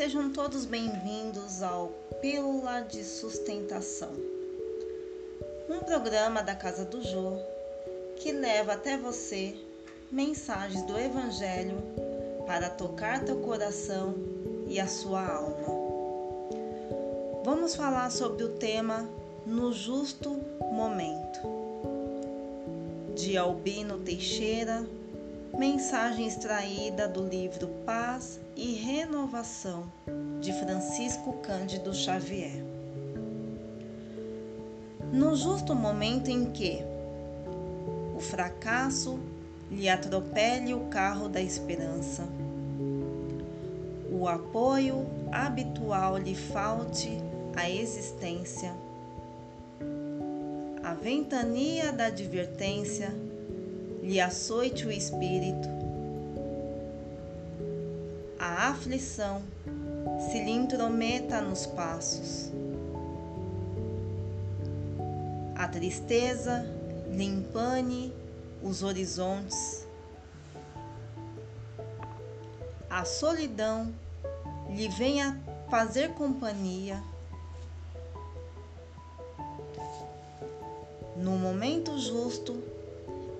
Sejam todos bem-vindos ao Pílula de Sustentação, um programa da Casa do Jô que leva até você mensagens do Evangelho para tocar teu coração e a sua alma. Vamos falar sobre o tema No Justo Momento, de Albino Teixeira, mensagem extraída do livro Paz e Renovação de Francisco Cândido Xavier. No justo momento em que o fracasso lhe atropele o carro da esperança, o apoio habitual lhe falte a existência, a ventania da advertência lhe açoite o espírito, a aflição se lhe intrometa nos passos, a tristeza lhe empane os horizontes, a solidão lhe venha fazer companhia. No momento justo,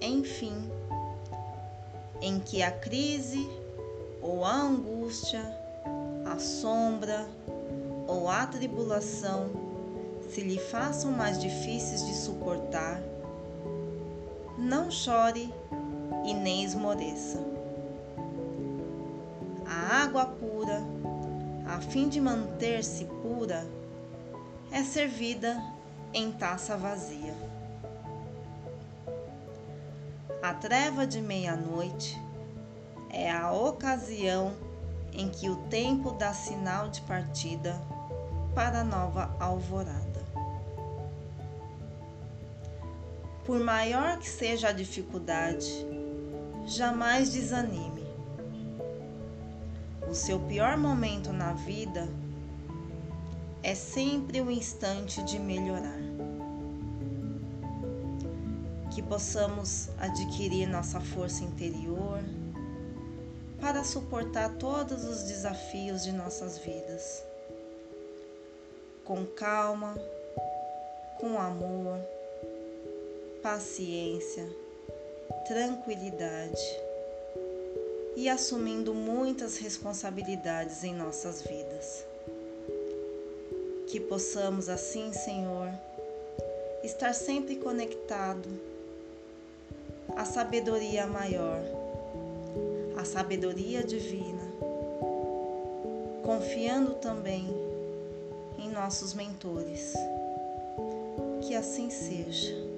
enfim, em que a crise ou a angústia, a sombra ou a tribulação se lhe façam mais difíceis de suportar, não chore e nem esmoreça. A água pura, a fim de manter-se pura, é servida em taça vazia. A treva de meia-noite é a ocasião em que o tempo dá sinal de partida para a nova alvorada. Por maior que seja a dificuldade, jamais desanime. O seu pior momento na vida é sempre o instante de melhorar que possamos adquirir nossa força interior para suportar todos os desafios de nossas vidas. Com calma, com amor, paciência, tranquilidade e assumindo muitas responsabilidades em nossas vidas. Que possamos assim, Senhor, estar sempre conectado a sabedoria maior, a sabedoria divina, confiando também em nossos mentores. Que assim seja.